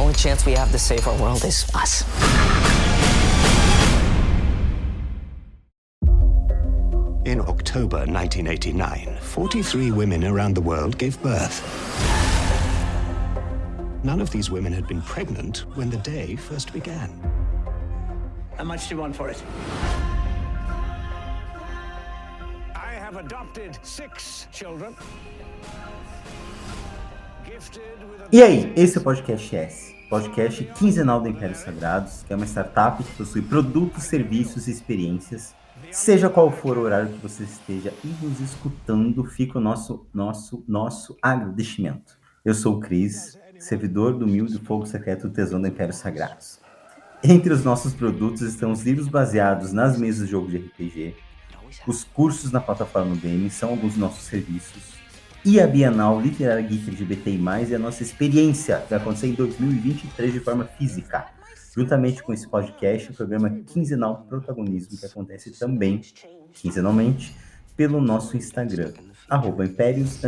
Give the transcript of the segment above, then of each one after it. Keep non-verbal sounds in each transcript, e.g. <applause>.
only chance we have to save our world is us. In October 1989, 43 women around the world gave birth. None of these women had been pregnant when the day first began. How much do you want for it? I have adopted six children. E aí, esse é o Podcast S, podcast quinzenal do Império Sagrados, que é uma startup que possui produtos, serviços e experiências. Seja qual for o horário que você esteja e nos escutando, fica o nosso, nosso, nosso agradecimento. Eu sou o Cris, servidor do humilde fogo secreto do Tesouro do Império Sagrados. Entre os nossos produtos estão os livros baseados nas mesas de jogo de RPG, os cursos na plataforma Game são alguns dos nossos serviços, e a Bienal Literária Geek LGBTI+, e a nossa experiência, que vai acontecer em 2023 de forma física. Juntamente com esse podcast, o programa Quinzenal Protagonismo, que acontece também, quinzenalmente, pelo nosso Instagram, arroba Impérios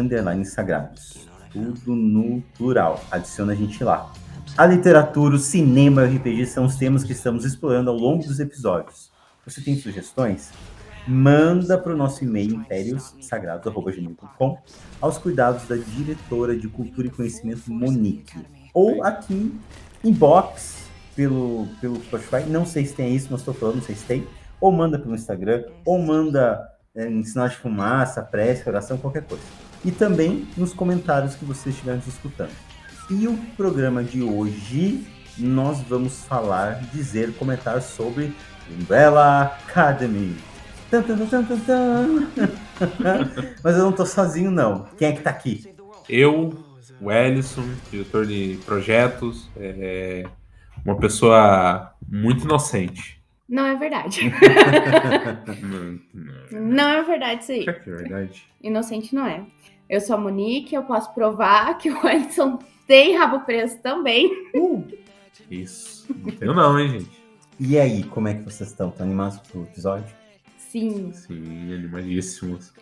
Sagrados. Tudo no plural, adiciona a gente lá. A literatura, o cinema e o RPG são os temas que estamos explorando ao longo dos episódios. Você tem sugestões? Manda para o nosso e-mail impériossagrados.gmail.com aos cuidados da diretora de Cultura e Conhecimento, Monique. Ou aqui, inbox, pelo, pelo Spotify. Não sei se tem isso, mas estou falando, não sei se tem. Ou manda pelo Instagram, ou manda é, em sinal de fumaça, prece, oração, qualquer coisa. E também nos comentários que vocês estiverem nos escutando. E o programa de hoje, nós vamos falar, dizer, comentar sobre Umbrella Academy. <laughs> Mas eu não tô sozinho, não. Quem é que tá aqui? Eu, o Ellison, diretor de projetos, é uma pessoa muito inocente. Não é verdade. <laughs> Não, não. não é verdade isso aí. É verdade? Inocente não é. Eu sou a Monique, eu posso provar que o Edson tem rabo preso também. Isso. Não tenho não, hein, gente? E aí, como é que vocês estão? Estão animados pro episódio? Sim. Sim, animadíssimos.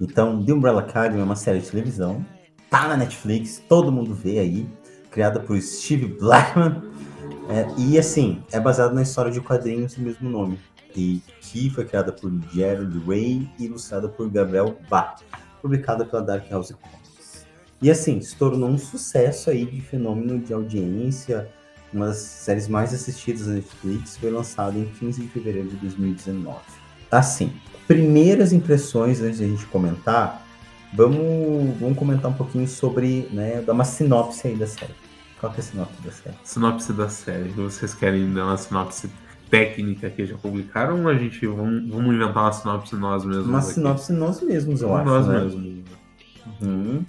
Então, The Umbrella Academy é uma série de televisão. Tá na Netflix, todo mundo vê aí. Criada por Steve Blackman. É, e assim, é baseado na história de quadrinhos do mesmo nome. E que foi criada por Gerald Way e ilustrada por Gabriel Bá. Publicada pela Dark House Comics. E assim, se tornou um sucesso aí de fenômeno de audiência. Uma das séries mais assistidas da Netflix foi lançada em 15 de fevereiro de 2019. Assim, primeiras impressões antes de a gente comentar, vamos, vamos comentar um pouquinho sobre, né, dar uma sinopse aí da série. Qual que é a sinopse da série? Sinopse da série. Vocês querem dar uma sinopse técnica que já publicaram ou a gente vamos, vamos inventar uma sinopse nós mesmos? Uma aqui? sinopse nós mesmos, eu acho, nós né? mesmos. Uhum.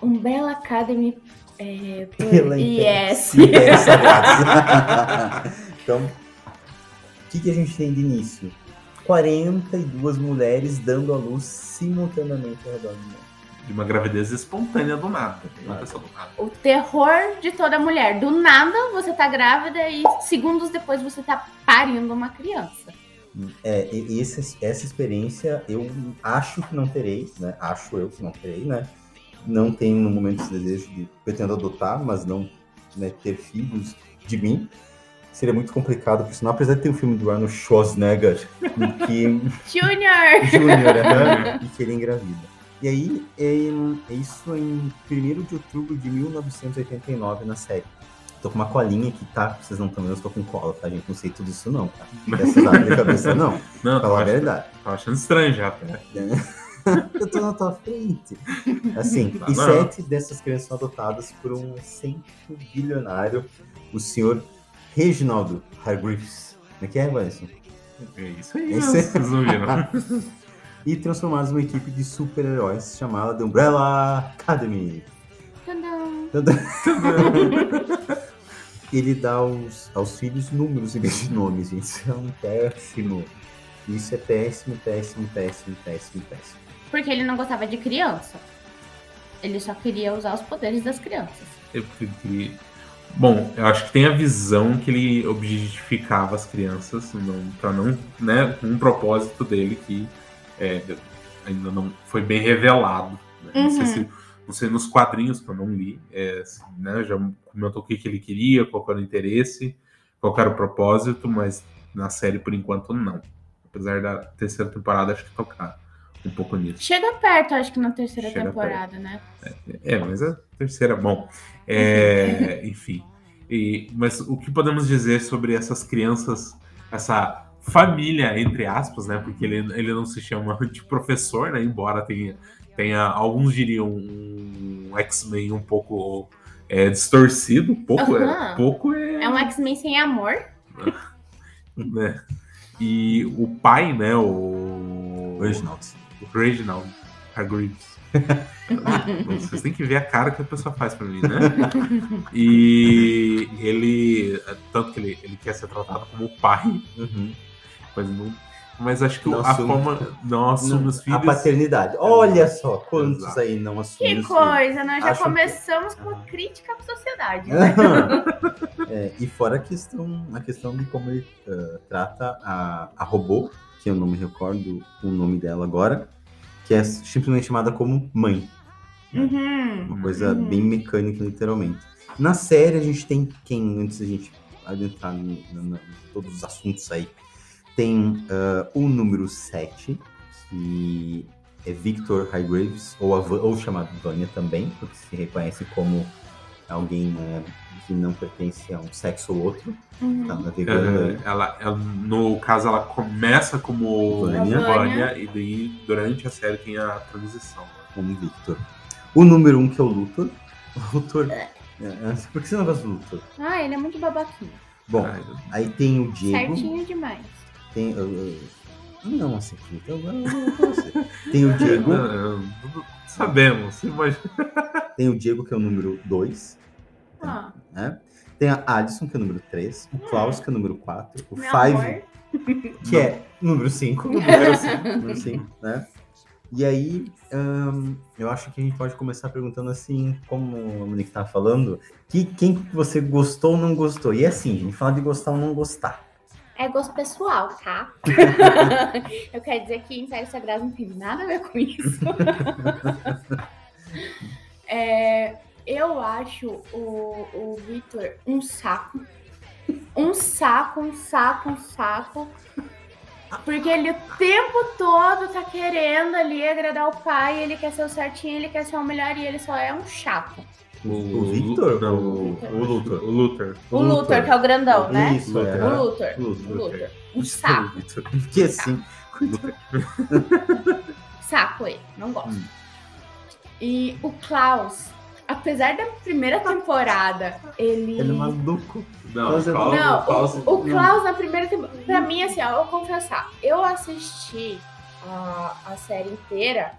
Umbrella Academy é, por Pela IS. Império Sagrados. <laughs> então, que, que a gente tem de início? 42 mulheres dando à luz simultaneamente ao redor do mundo. De uma gravidez espontânea do nada. Uma pessoa do nada. O terror de toda mulher. Do nada você tá grávida e segundos depois você tá parindo uma criança. É, esse- essa experiência eu acho que não terei, né? Acho eu que não terei, né? Não tenho no momento esse desejo de pretendo adotar, mas não né, ter filhos de mim. Seria muito complicado, por sinal, apesar de ter um filme do Arnold Schwarzenegger que Junior! <laughs> Júnior, né? e que ele engravida. E aí, é, é isso em 1 de outubro de 1989 na série. Tô com uma colinha aqui, tá? Vocês não estão vendo, eu tô com cola, tá, gente? Não sei tudo isso não, tá? Dessas áreas da cabeça, não. Não, Falar a verdade. tava achando estranho já. Tá? <laughs> Eu tô na tua frente. Assim, Tá e não. sete dessas crianças são adotadas por um excêntrico bilionário, o senhor Reginaldo Hargreaves. Como é que é, Wesson? É isso aí, né? vocês não viram. <laughs> E transformados numa equipe de super-heróis chamada The Umbrella Academy. Tadã. <laughs> Ele dá aos, aos filhos números em vez de nomes, gente. Isso é um péssimo. Isso é péssimo, péssimo, péssimo, péssimo, péssimo. Porque ele não gostava de criança. Ele só queria usar os poderes das crianças. Eu queria- Bom, eu acho que tem a visão que ele objetificava as crianças, pra não, né, com um propósito dele que é, ainda não foi bem revelado. né? Não sei Uhum. se Não sei nos quadrinhos que eu não li, é, né, já comentou o que, que ele queria, qual era o interesse, qual era o propósito, mas na série por enquanto não. Apesar da terceira temporada acho que tocar um pouco nisso. Chega perto, acho que na terceira Chega temporada, né? É, mas a terceira, bom. É, <laughs> enfim. E, mas o que podemos dizer sobre essas crianças, essa família, entre aspas, né? Porque ele, ele não se chama de professor, né? Embora tenha, tenha alguns diriam um X-Men um pouco é, distorcido. Pouco, é, Aham. pouco é, É um X-Men sem amor. né? <laughs> E o pai, né? O Reginald. O Reginald Hargreaves. <laughs> Vocês têm que ver a cara que a pessoa faz pra mim, né? E ele. Tanto que ele, ele quer ser tratado como pai, Uhum. mas não. Mas acho que Não a assume. forma. Não assume os A filhos. paternidade. Olha só, quantos Exato. aí não assumem Que os filhos. coisa, nós já Acho que- começamos com uma crítica à sociedade, né? <laughs> É, e fora a questão, a questão de como ele ah, trata a, a robô, que eu não me recordo o nome dela agora, que é simplesmente chamada como mãe. Uhum. Uma coisa Uhum. bem mecânica, literalmente. Na série, a gente tem quem, antes da gente adentrar em todos os assuntos aí, tem ah, o número 7, que é Victor Highgraves, ou, a ou chamado Vânia também, porque se reconhece como alguém né, que não pertence a um sexo ou outro, Uhum. tá navegando. É, ela, ela- no caso, ela começa como Vânia. Vânia, e daí durante a série tem a transição. como Victor. O número 1, um, que é o Luthor. <laughs> O Luthor. É, é, por que você não gosta do Luthor? Ah, ele é muito babaquinho. Bom, Ai, aí tem o Diego. Certinho demais. Tem. uh, uh, não, assim, então. Tem o <laughs> Diego. não, não, sabemos, imagina. <laughs> Tem o Diego, que é o número 2. Ah, Né? Tem a Addison, que é o número 3. O Klaus, que é o número 4. O meu Five, amor. <laughs> que é número 5. Número cinco. número 5, né? E aí, ahn, eu acho que a gente pode começar perguntando assim, como a Monique tava falando, que, quem que você gostou ou não gostou? E é assim, gente, fala de gostar ou não gostar. É gosto pessoal, tá? <laughs> eu quero dizer que Império Sagrado não tem nada a ver com isso. <laughs> É, eu acho o, o Victor um saco. Um saco, um saco, um saco. Porque ele o tempo todo tá querendo ali agradar o pai, ele quer ser o certinho, ele quer ser o melhor e ele só é um chato. O, Victor? Não, o, o Luthor. O Luthor. O Luthor, que é o grandão, né? Isso, Luthor. é. O Luthor. Luthor. O Luthor. Um saco. Porque assim, <laughs> Saco ele, não gosto. Hum. E o Klaus, apesar da primeira temporada, ele. ele é maluco. Não, Klaus- Não, Klaus- o, o Klaus na primeira temporada. Pra mim, assim, ó, eu vou confessar, eu assisti a, a série inteira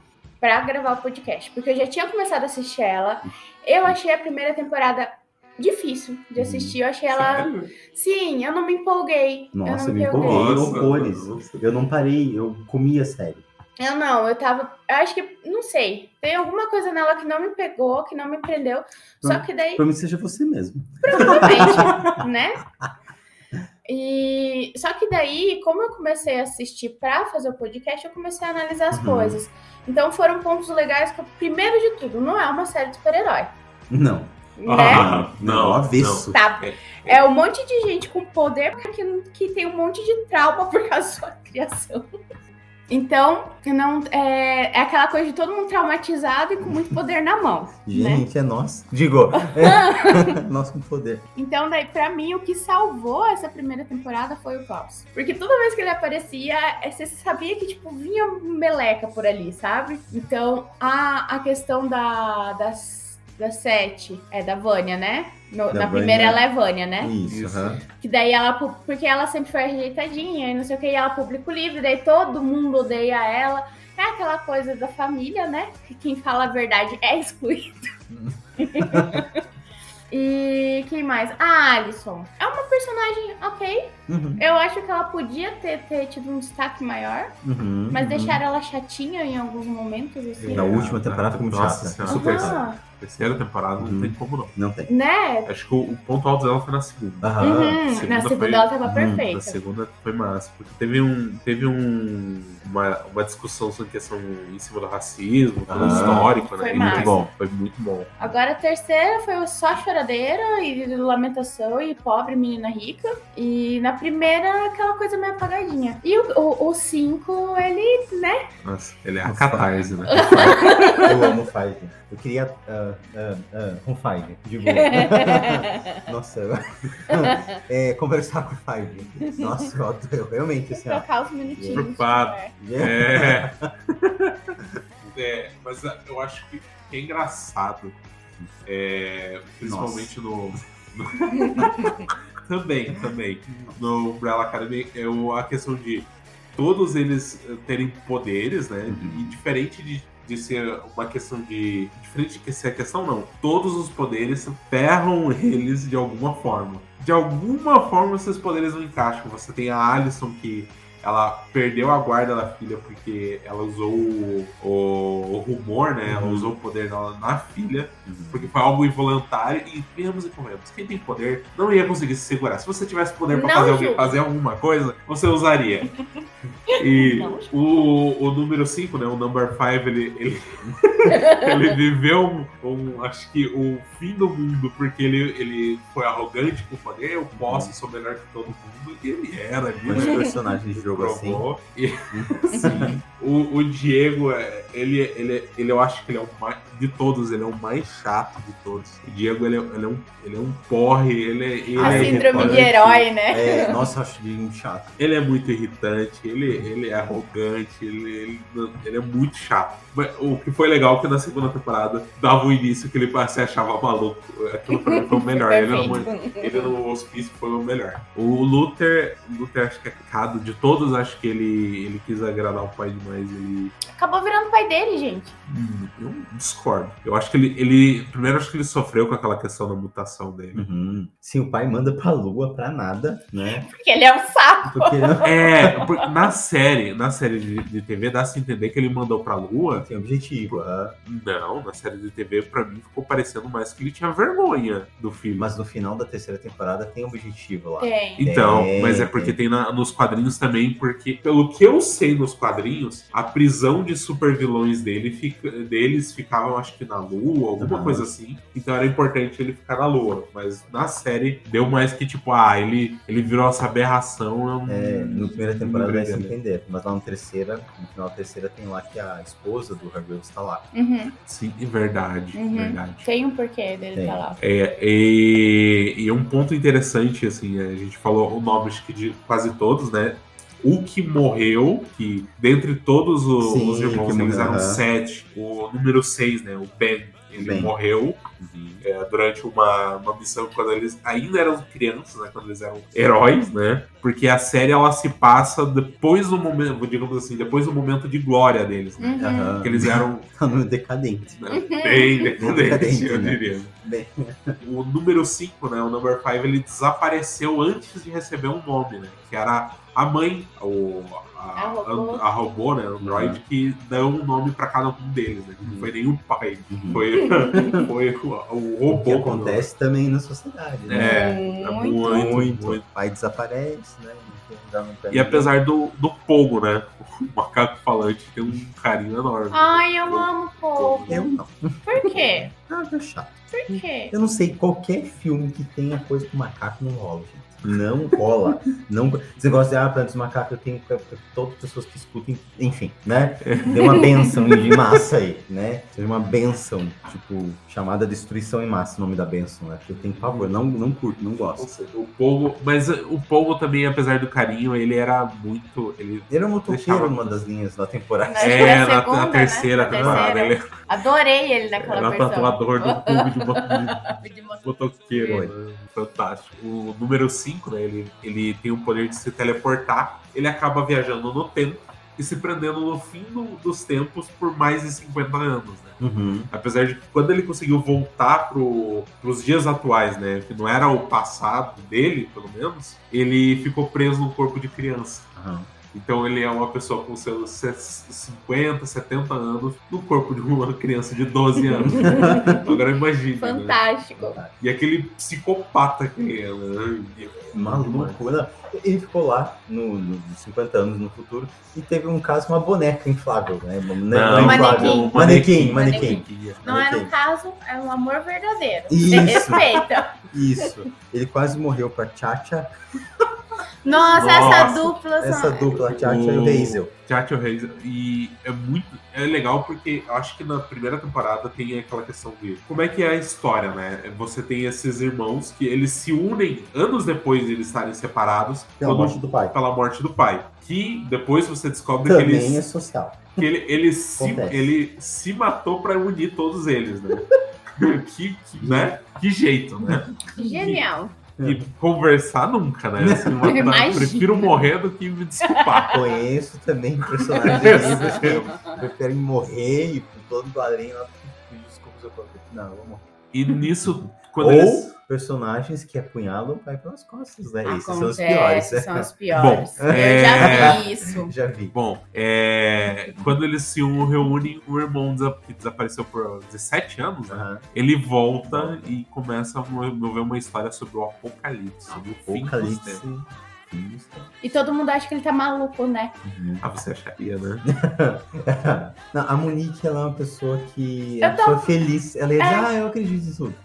pra gravar o podcast, porque eu já tinha começado a assistir ela. Eu achei a primeira temporada difícil de assistir. Eu achei ela. Sério? Sim, eu não me empolguei. Nossa, eu não me empolguei. Nossa. Eu não parei, eu comi a série. Eu não, eu tava. Eu acho que. Não sei. Tem alguma coisa nela que não me pegou, que não me prendeu. Só que daí. Pra mim seja você mesmo. Provavelmente, <laughs> né? E só que daí, como eu comecei a assistir pra fazer o podcast, eu comecei a analisar as Uhum. coisas. Então foram pontos legais que, primeiro de tudo, não é uma série de super-herói, Não. né? Ah, Não, não, avesso. Tá. É um monte de gente com poder que, que tem um monte de trauma por causa da sua criação. Então, não, é, é aquela coisa de todo mundo traumatizado e com muito poder na mão. né? Gente, é nós. Digo, é, <laughs> nós com poder. Então, daí, pra mim, o que salvou essa primeira temporada foi o Klaus. Porque toda vez que ele aparecia, eh, você sabia que, tipo, vinha meleca por ali, sabe? Então, a, a questão da, das, da Sete, é da Vânia, né? No- Da na Vânia. primeira ela é Vânia, né? Isso, Isso. aham. Que daí ela, porque ela sempre foi rejeitadinha e não sei o que, e ela publica o livro, daí todo mundo odeia ela. É aquela coisa da família, né? Que quem fala a verdade é excluído. <laughs> e quem mais? A Alison. É uma personagem ok. Uhum, Eu acho que ela podia ter, ter tido um destaque maior, uhum, mas uhum. deixaram ela chatinha em alguns momentos, assim. Na última temporada ficou muito Nossa chata. Super. Terceira temporada não Uhum. tem como não. Não tem. Né? Acho que o, o ponto alto dela foi na segunda. Aham. Uhum, segunda Na segunda foi- ela tava Hum, perfeita. Na segunda foi massa, porque teve um teve um uma, uma discussão sobre questão em cima do racismo, pelo Ah, histórico, né? foi E massa. muito bom, foi muito bom. Agora a terceira foi só choradeira e lamentação e pobre menina rica. E na primeira, aquela coisa meio apagadinha. E o, o, o cinco, ele, né? Nossa, ele é a catarse, né? <laughs> Eu amo Five. Eu queria. Ah, ah, ah, um Five, de boa. <laughs> Nossa, eu... <laughs> é, conversar com o Five. Nossa, eu, adoro- eu realmente, assim. Trocar os minutinhos. Preocupado. né? É. <laughs> É, mas ah, eu acho que é engraçado. é, principalmente no. no- também, também. No Umbrella Academy, eu, a questão de todos eles terem poderes, né? Uhum. E diferente de, de ser uma questão de. Diferente de ser a questão, não. Todos os poderes ferram eles de alguma forma. De alguma forma, esses poderes não encaixam. Você tem a Alison que ela perdeu a guarda da filha porque ela usou o, o- o rumor, né? Ela Uhum. usou o poder dela na filha, porque foi algo involuntário. E venhamos e convenhamos, quem tem poder não ia conseguir se segurar. Se você tivesse poder pra Não fazer, alguém, fazer alguma coisa, você usaria. <laughs> E Não o, o número 5, né? O number 5, ele, ele, <laughs> ele viveu um, um- Acho que o fim do mundo, porque ele, ele foi arrogante com o poder. Eu posso, sou melhor que todo mundo. E ele era ali, né? personagens de jogo assim. provou. <laughs> E, sim, o, o Diego, é, ele, ele, ele, eu acho que ele é o mais. De todos, ele é o mais chato de todos. O Diego, ele é, ele é, um, ele é um porre, ele, é- ele A é síndrome de herói, né? É, nossa, eu acho ele muito chato. Ele é muito irritante, ele, ele é arrogante, ele, ele, ele é muito chato. Mas o que foi legal é que na segunda temporada dava o início que ele se achava maluco. Aquilo pra mim foi o <laughs> melhor. Ele, no, ele no hospício foi o melhor. O Luther, Luther acho que é cado de todos, acho que ele, ele quis agradar o pai demais. Ele, Acabou virando pai dele, gente. Hum, eu discordo. Eu acho que ele, ele. Primeiro, acho que ele sofreu com aquela questão da mutação dele. Uhum. Sim, o pai manda pra lua pra nada, né? Porque ele é um saco. Porque ele não É, por- na série, na série de, de TV, dá-se a entender que ele mandou pra Lua. tem objetivo. ah, Não, na série de TV, pra mim, ficou parecendo mais que ele tinha vergonha do filho. Mas no final da terceira temporada tem objetivo lá. Tem. Então, Tem, mas é porque tem na- nos quadrinhos também, porque, pelo que eu sei nos quadrinhos, a prisão de supervilões dele fica, deles ficavam, acho que na Lua, alguma coisa assim. Então era importante ele ficar na Lua. Mas na série deu mais que, tipo, ah, ele, ele virou essa aberração. Eu não, É, no primeira temporada vai se dele. entender, mas lá na terceira, no final da terceira tem lá que a esposa do Hargrave está lá. Uhum. Sim, é verdade, Uhum. verdade. Tem um porquê dele Tem. tá lá. É, e, e um ponto interessante, assim, a gente falou o nome acho que de quase todos, né? O que morreu, que dentre todos o- Sim, os irmãos, que eles eram sete. O número seis, né? O Ben, ele Ben. morreu é, durante uma, uma missão quando eles ainda eram crianças, né? Quando eles eram heróis, né? Porque a série ela se passa depois do momento, digamos assim, depois do momento de glória deles, né? Uhum. Porque eles eram <laughs> Tá no decadente. né, bem decadentes, Decadente, eu né? diria. Bem. O número 5, né? O number 5, ele desapareceu antes de receber um nome, né? Que era a mãe, o, a, A robô. a, a robô, né? Android, que deu um nome pra cada um deles, né? Não foi nem o pai, Uhum. foi, <laughs> foi o, o O robô. que acontece também na sociedade, né? É, é Muito. muito, Muito. muito. O pai desaparece, né? Dá E apesar do, do Pogo, né? O macaco falante tem um carinho enorme. Ai, eu amo pouco. Eu não. Por quê? <laughs> Ah, é chato. Por quê? Eu não sei, qualquer filme que tenha coisa com macaco não rola, gente. Não rola. Não... Esse negócio de, ah, plantas macaco, eu tenho todas as pessoas que escutem, enfim, né? Dê uma benção de massa aí, né? Seja uma benção, tipo, chamada destruição em massa, o nome da benção, né? Porque eu tenho pavor, não, não curto, não Ou gosto. seja, o Pogo. Mas o Pogo também, apesar do carinho, ele era muito. Ele Ele é um motoqueiro numa das linhas da temporada. É, na na, segunda, na né? terceira Na temporada. terceira. Ele Adorei ele naquela era versão. tatuador do clube de, <laughs> de De moto- motoqueiro. Né? Fantástico. O número 5, né? Ele, ele tem o poder de se teleportar. Ele acaba viajando no tempo e se prendendo no fim do- dos tempos por mais de 50 anos, né? Uhum. Apesar de que quando ele conseguiu voltar pro, pros dias atuais, né? Que não era o passado dele, pelo menos, ele ficou preso no corpo de criança. Aham. Então ele é uma pessoa com seus 50, 70 anos no corpo de uma criança de 12 anos. <laughs> Agora imagine. Né? Fantástico. E aquele psicopata que é, né? Maluco. Não, ele ficou lá no, no 50 anos no futuro e teve um caso com uma boneca inflável, né? Boneca Não, inflável. Manequim. Manequim, Manequim. manequim. Não é no Manequim. caso, é um amor verdadeiro. Isso. Respeita. Isso. Ele quase morreu pra Chacha, <laughs> Nossa, essa Nossa, dupla são- essa dupla, Chacha e o Hazel. Tchatcho Reis. E é muito. É legal porque eu acho que na primeira temporada tem aquela questão de como é que é a história, né? Você tem esses irmãos que eles se unem anos depois de eles estarem separados Pela quando- morte do pai. pela morte do pai. Que depois você descobre que, Também eles, é social. que ele, ele, se, ele se matou pra unir todos eles, né? <laughs> que, que, né? que jeito, né? Genial. E conversar nunca, né? Assim, uma- <laughs> Imagina. prefiro morrer do que me desculpar. <laughs> Conheço também personagens de livros <laughs> que preferem morrer e por todo o além lá. Desculpa se eu. Não, eu vou morrer. E nisso, quando Ou eles. Personagens que apunhalam o pai pelas costas, né? Esses são os Acontece, piores. né? São os <laughs> piores. Bom, Eu é- já vi isso. <laughs> Já vi. Bom, é, quando eles se reúnem, o irmão que desapareceu por 17 anos, né? Aham. Ele volta e começa a mover uma história sobre o apocalipse, sobre o Apocalipse. Fim dos tempos. E todo mundo acha que ele tá maluco, né? Uhum. Ah, você acharia, né? <laughs> Não, a Monique, ela é uma pessoa que é Eu uma tô- pessoa feliz. Ela ia dizer, É. ah, eu acredito em tudo.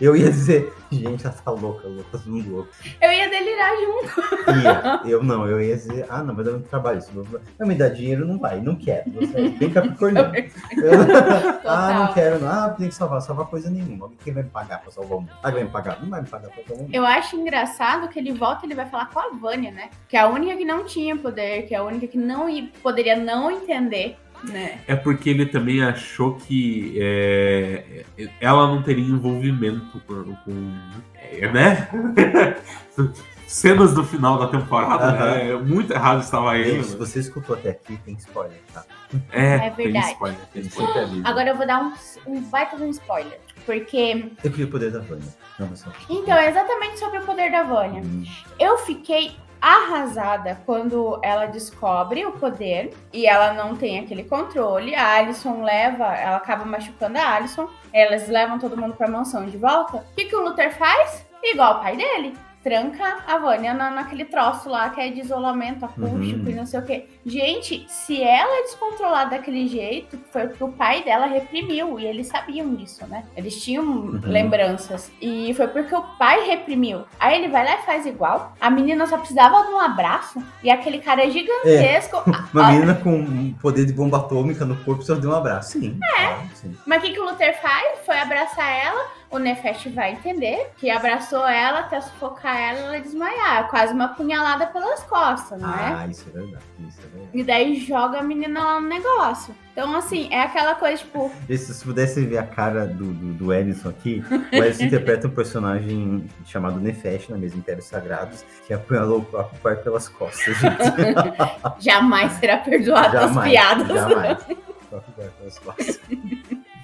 Eu ia dizer, <laughs> gente, ela tá louca, louca, todo mundo louco. Eu ia delirar junto. Ia. <laughs> Eu não, eu ia dizer, ah, não, vai dar muito trabalho. Se não me dar dinheiro, não vai, não quero. Você é bem capricorniano. <laughs> ah, não quero, não. Ah, tem que salvar, salvar coisa nenhuma. Quem vai me pagar pra salvar o mundo? Ah, vai me pagar? Não vai me pagar pra salvar o mundo. Eu acho engraçado que ele volta e ele vai falar com a Vânia, né? Que é a única que não tinha poder, que é a única que não poderia não entender, né? É porque ele também achou que é, ela não teria envolvimento com. com é, né? <laughs> Cenas do final da temporada, né? Muito errado estava ele. Gente, se né? você escutou até aqui, tem spoiler, tá? É, É tem verdade. spoiler. tem spoiler. sempre avisa. Agora eu vou dar um, um baita de um spoiler. Porque. Eu queria o poder da Vânia. Não, mas só. Então, é exatamente sobre o poder da Vânia. Hum, Eu fiquei arrasada quando ela descobre o poder e ela não tem aquele controle. A Alison leva, ela acaba machucando a Alison. Elas levam todo mundo pra mansão de volta. O que, que o Luther faz? Igual o pai dele. Tranca a Vânia na, naquele troço lá que é de isolamento acústico Uhum. e não sei o quê. Gente, se ela é descontrolada daquele jeito, foi porque o pai dela reprimiu. E eles sabiam disso, né? Eles tinham lembranças. E foi porque o pai reprimiu. Aí ele vai lá e faz igual. A menina só precisava de um abraço. E aquele cara é gigantesco. <laughs> Uma Ah, menina com um poder de bomba atômica no corpo só deu um abraço. Sim. É. sim. Mas o que, que o Luther faz? Foi abraçar ela. O Nefesh vai entender que abraçou ela até sufocar ela e ela desmaiar. Quase uma punhalada pelas costas, não é? Ah, isso é verdade. Isso é verdade. E daí joga a menina lá no negócio. Então, assim, é aquela coisa, tipo, E se você pudesse ver a cara do, do, do Edison aqui, o Edison <laughs> interpreta um personagem chamado Nefesh na mesa Impérios Sagrados, que apunhalou o próprio pai pelas costas, gente. <laughs> jamais será perdoado as piadas. Jamais. O próprio pai pelas costas.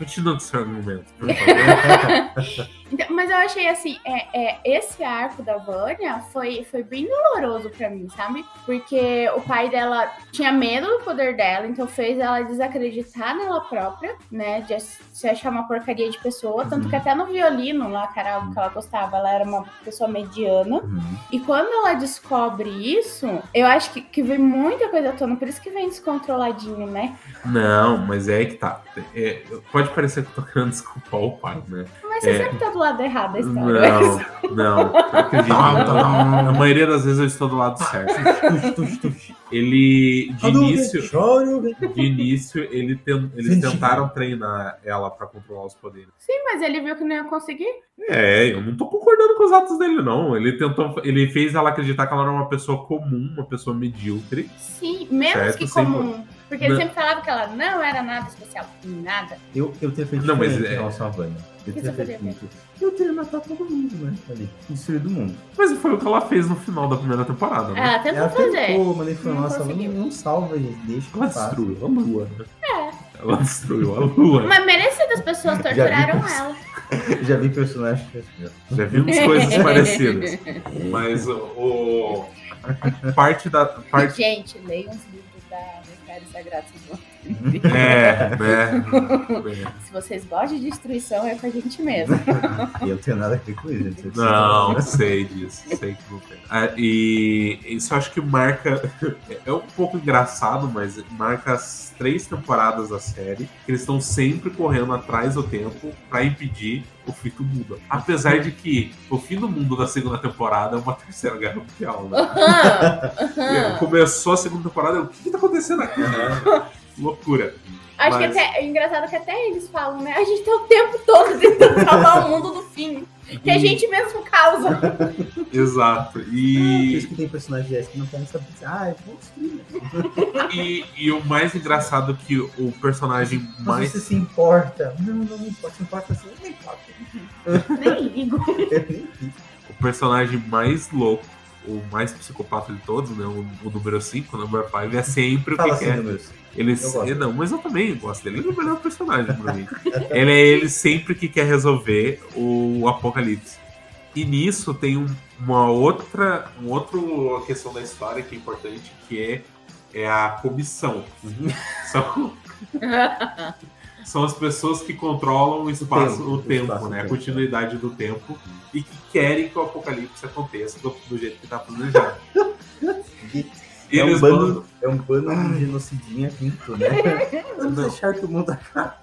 Continua com seu argumento, por favor. Então, mas eu achei assim, é, é, esse arco da Vânia foi, foi bem doloroso pra mim, sabe? Porque o pai dela tinha medo do poder dela, então fez ela desacreditar nela própria, né? De se achar uma porcaria de pessoa. Tanto que até no violino lá, algo que ela gostava, ela era uma pessoa mediana. Uhum. E quando ela descobre isso, eu acho que, que vem muita coisa à tona, por isso que vem descontroladinho, né? Não, mas é aí que tá. É, pode parecer que eu tô querendo desculpar o pai, né? Mas você É. sempre tá do lado errado da história. Não, não. Acredito. A maioria das vezes eu estou do lado certo. Ele, de início, de início ele ten- eles tentaram treinar ela pra controlar os poderes. Sim, mas ele viu que não ia conseguir. É, eu não tô concordando com os atos dele, não. Ele tentou. Ele fez ela acreditar que ela era uma pessoa comum, uma pessoa medíocre. Sim, menos Certo, que sempre. comum. Porque ele Não. sempre falava que ela não era nada especial. Nada. Eu, eu teria feito Não, mas é- em relação à Vânia. Eu teria feito muito. Eu teria matado todo mundo, né? Ali. Destruído o mundo. Mas foi o que ela fez no final da primeira temporada, né? Ela tentou Ela fazer. tentou, mas ele falou, Não nossa, não, conseguiu. não salva, gente. Deixa que Ela destruiu a lua, né? Ela destruiu a lua. Mas merecidas pessoas vi torturaram você. ela. <laughs> Já vi personagens. Já vimos coisas <laughs> parecidas. Mas o, o- parte da parte Gente, leiam os livros da Mistério Sagrado. Vão é, né? <laughs> Se vocês gostam de destruição, é com a gente mesmo. E eu não tenho nada a ver com isso, gente. Eu Não, sei disso, sei que não tem. Ah, e isso eu acho que marca. <laughs> É um pouco engraçado, mas marca as três temporadas da série. Que eles estão sempre correndo atrás do tempo pra impedir o fim do mundo. Apesar de que o fim do mundo da segunda temporada é uma terceira guerra mundial, né? Aham, aham. <laughs> Começou a segunda temporada, eu, o que, que tá acontecendo aqui? Loucura. Acho que Mas- até é engraçado que até eles falam, né? A gente tá o tempo todo tentando <laughs> salvar o mundo do fim. Que a gente mesmo causa. <laughs> Exato. Por E, isso que tem personagens que não querem saber. Ah, vou destruir. e, e o mais engraçado é que o personagem Mas mais. você se importa. Não, não me importa. Se importa assim, não me importa. Nem ligo. <laughs> Eu nem vi. o personagem mais louco, o mais psicopata de todos, né? O, o número 5, o número 5, é sempre Fala o assim, que quer. Ele, Eu não, mas eu também gosto dele. Ele é o melhor personagem pra mim. <laughs> ele é ele sempre que quer resolver o apocalipse. E nisso tem um- uma outra, um outro questão da história que é importante, que é, é a comissão. São, <laughs> são as pessoas que controlam o espaço, tempo, o o tempo, espaço, o né? A continuidade do tempo e que querem que o apocalipse aconteça do, do jeito que tá planejado. <laughs> É um bando, mandam- é um bando de genocidinha quinto, né? <laughs> Vamos Não. deixar que o mundo acabe.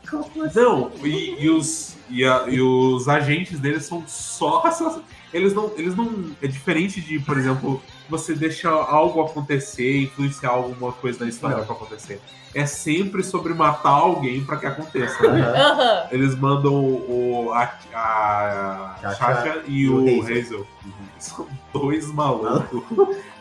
Assim? Não, e, e os, e, a- e os agentes deles são só. <laughs> Eles não, eles não. É diferente de, por exemplo, você deixa algo acontecer, influenciar alguma coisa na história Não. pra acontecer. É sempre sobre matar alguém pra que aconteça. né? Aham. Eles mandam o, a, a Chacha Chacha e e o Hazel. Hazel. São dois malucos.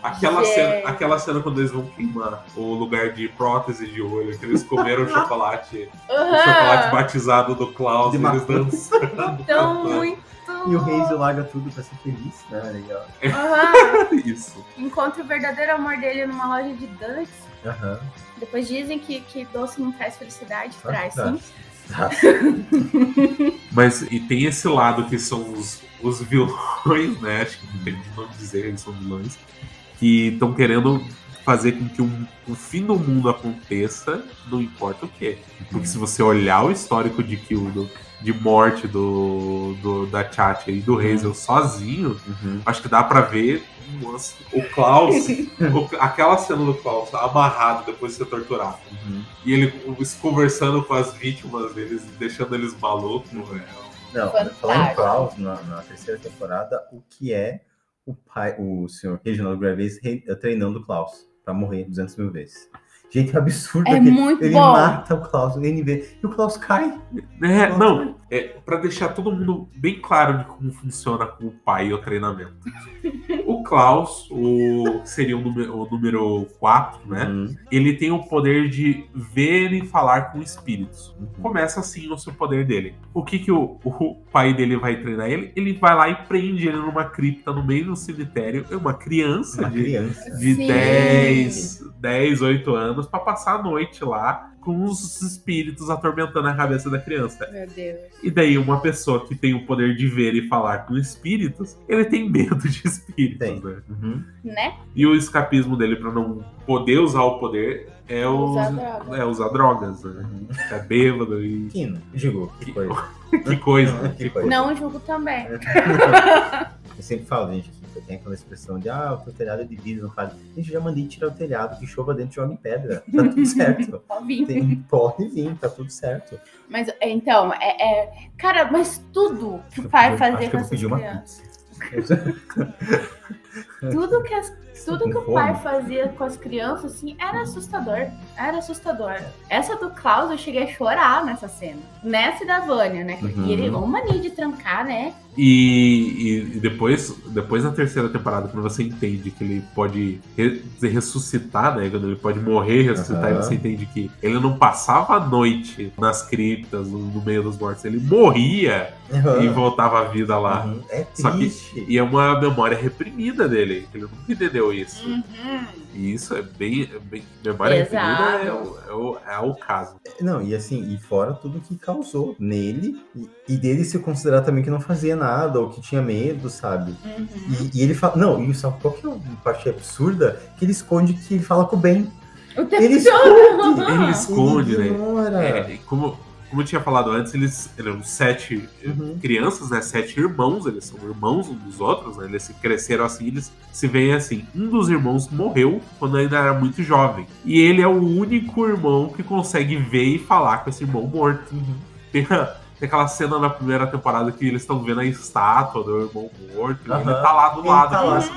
Aquela Gente. cena, aquela cena quando eles vão queimar o lugar de prótese de olho, que eles comeram o <laughs> chocolate, o chocolate batizado do Klaus, De e eles dançam. Então, muito. E o Hazel larga tudo pra ser feliz, né? Legal. Aham. <laughs> Isso. Encontra o verdadeiro amor dele numa loja de donuts. Aham. Depois dizem que, que doce não traz felicidade. Ah, Traz, tá. sim. Tá. <laughs> Mas e tem esse lado que são os, os vilões, né? Acho que não tem como dizer, eles são vilões, que estão querendo fazer com que um- o fim do mundo aconteça, não importa o quê. Porque se você olhar o histórico de kill, do- de morte do, do- da Chacha e do Hazel sozinho, Uhum. acho que dá pra ver nossa, o Klaus, <laughs> o- aquela cena do Klaus amarrado depois de ser torturado. Uhum. E ele conversando com as vítimas deles, deixando eles malucos. é, Não, Fantástico. falando em Klaus, na, na terceira temporada, o que é o pai, o senhor Reginald Graves re- treinando o Klaus pra morrer 200 mil vezes. Gente, é absurdo. É que muito ele bom. mata o Klaus, o NV, e o Klaus cai. É, não, é para deixar todo mundo bem claro de como funciona com o pai e o treinamento. <laughs> Klaus, o seria o número, o número 4, né? Uhum. Ele tem o poder de ver e falar com espíritos. Uhum. Começa assim o seu poder dele. O que que o, o pai dele vai treinar ele? Ele vai lá e prende ele numa cripta no meio do cemitério. É uma criança Uma de criança. de Sim. 10, 10, 8 anos pra passar a noite lá com os espíritos atormentando a cabeça da criança. Meu Deus. E daí, uma pessoa que tem o poder de ver e falar com espíritos, ele tem medo de espíritos, Tem. né? Uhum. Né? E o escapismo dele pra não poder usar o poder é, Usar droga. é usar drogas, né? Uhum. É bêbado e. Fino. Digo, que coisa. <laughs> Que coisa, Que que coisa. coisa. Não julgo também. Eu sempre falo, gente, que tem aquela expressão de ah, o telhado é de vidro, não faz. Gente, já mandei tirar o telhado, que chova dentro, joga em pedra. Tá tudo <laughs> certo. Pode vir. Tem, pode vir, tá tudo certo. Mas, então, é, é- Cara, mas tudo que o pai Eu fazia acho que eu vou pedir uma pizza. <laughs> Tudo que, as- tudo que o pai fazia com as crianças, assim, era assustador. Era assustador. Essa do Klaus, eu cheguei a chorar nessa cena. Nessa e da Vânia, né? Uhum. E ele, uma mania de trancar, né? E, e- e depois, depois na terceira temporada, quando você entende que ele pode re- ressuscitar, né? Quando ele pode morrer, ressuscitar, Aham. e você entende que ele não passava a noite nas criptas, no, no meio dos mortos, ele morria Uhum. e voltava à vida lá. Uhum. É Só que- triste. E é uma memória reprimida dele, que ele nunca entendeu. Isso. Uhum. E isso é bem. É bem memória Exato. é o, é, o, é o caso. Não, e assim, e fora tudo que causou nele, e, e dele se considerar também que não fazia nada, ou que tinha medo, sabe? Uhum. E, e ele fala. Não, e sabe qual que é a parte absurda? Que ele esconde que ele fala com o Ben. O Ele esconde! Ele esconde, ele né? É, e como, como eu tinha falado antes, eles eram sete Uhum. crianças, né? Sete irmãos, eles são irmãos um dos outros, né? Eles se cresceram assim, eles se veem assim. Um dos irmãos morreu quando ainda era muito jovem. E ele é o único irmão que consegue ver e falar com esse irmão morto. Tem, a- tem aquela cena na primeira temporada que eles estão vendo a estátua do irmão morto. E ele tá lá do Ele lado. tá lá, assim,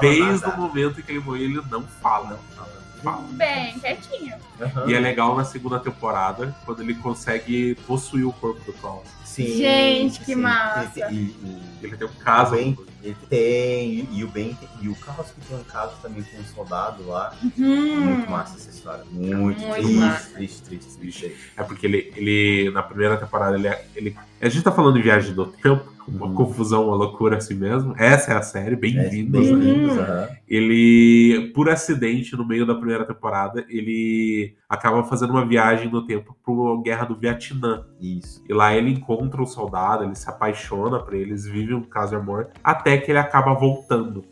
Desde o momento em que ele morreu, ele não fala. Não fala. Fala. Bem, quietinho. Aham. E é legal na segunda temporada, quando ele consegue possuir o corpo do Klaus. Sim, Gente, que sim. massa. E, e- e- Ele tem um caso. o Ben, ele tem, e, o Ben tem- e o Carlos que tem um caso também com um soldado lá. Uhum. Muito massa essa história. Muito, Muito triste, massa. triste, triste, triste. É porque ele, ele na primeira temporada, ele, é- ele. A gente tá falando de viagem do tempo, uma Uhum. confusão, uma loucura assim mesmo. Essa é a série, É, bem-vindos. Uhum. Bem-vindos, aham. Ele, por acidente, no meio da primeira temporada, ele acaba fazendo uma viagem no tempo pro Guerra do Vietnã. Isso. E lá ele encontra o soldado, ele se apaixona por eles, vive um caso de amor, até que ele acaba voltando.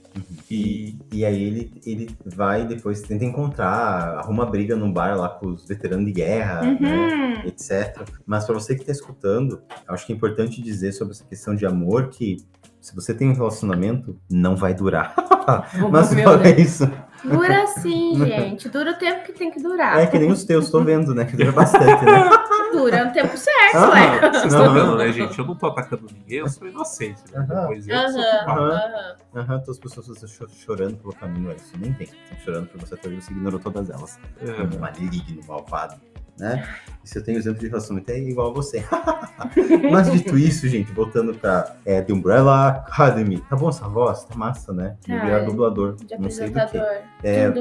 E E aí ele, ele vai depois tenta encontrar, arruma briga num bar lá com os veteranos de guerra, né? Uhum. etc. Mas para você que está escutando, acho que é importante dizer sobre essa questão de amor que se você tem um relacionamento, não vai durar. <laughs> Mas fora Deus. isso, Dura sim, <laughs> gente. Dura o tempo que tem que durar. é que nem os teus, tô vendo, né? Que dura bastante, né? <laughs> Dura no tempo certo, Ah, ué. vocês Não. estão vendo, né, gente? Eu não tô atacando ninguém, eu sou inocente. Né? Aham. Depois eu Aham. Aham. todas as pessoas estão cho- chorando pelo caminho, isso nem tem. Estão chorando por você, talvez você ignorou todas elas. É. maligno, malvado, né? E se eu tenho exemplo de relacionamento, é igual a você. <laughs> Mas dito isso, gente, voltando pra é, The Umbrella Academy. Tá bom essa voz? Tá massa, né? Tá, virar é. dublador. De Não sei do que. É,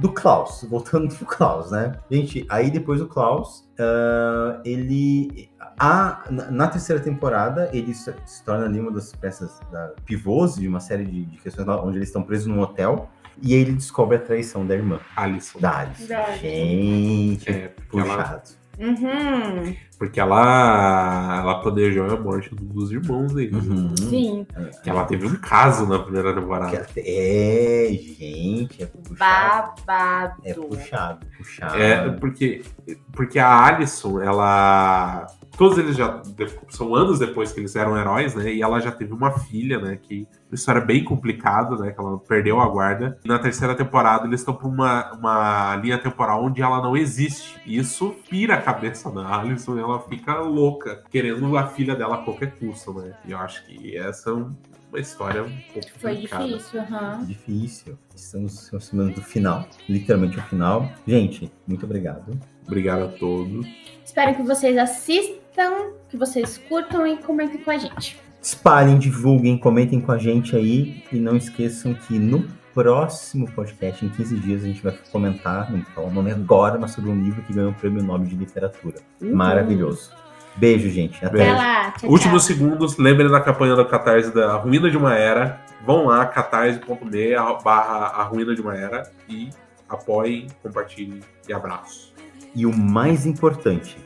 do Klaus, voltando pro Klaus, né? Gente, aí depois do Klaus, ah, ele. A, na, terceira temporada, ele se, torna ali uma das peças da, pivôs de uma série de, de questões onde eles estão presos num hotel. E aí ele descobre a traição da irmã, Alison. da Alice. Da Alice. Gente, É, porque ela, puxado. Uhum. Porque ela, ela planejou a morte de um dos irmãos dele. Uhum. Sim. Que ela teve um caso na primeira temporada. É, gente, é puxado. Babado. É puxado, puxado. É, porque, porque a Alison, ela. Todos eles já. São anos depois que eles eram heróis, né? E ela já teve uma filha, né? Que uma história bem complicada, né? Que ela perdeu a guarda. E na terceira temporada, eles estão por uma, uma linha temporal onde ela não existe. E isso pira a cabeça da Alison e ela fica louca, querendo a filha dela a qualquer custo, né? E eu acho que essa é um- uma história um pouco Foi complicada. difícil, aham. Difícil. Estamos se aproximando do final, literalmente o final. Gente, muito obrigado. Obrigado a todos. Espero que vocês assistam, que vocês curtam e comentem com a gente. Espalhem, divulguem, comentem com a gente aí. E não esqueçam que no próximo podcast, em 15 dias, a gente vai comentar, não vou falar o nome agora, mas sobre um livro que ganhou o prêmio Nobel de Literatura. Maravilhoso. Beijo, gente. Até. Até Beijo. lá. Tchau, Últimos tchau. segundos, lembrem da campanha da Catarse da Ruína de uma Era. Vão lá, catarse.me barra a Ruína de uma Era e apoiem, compartilhem e abraço. E o mais importante,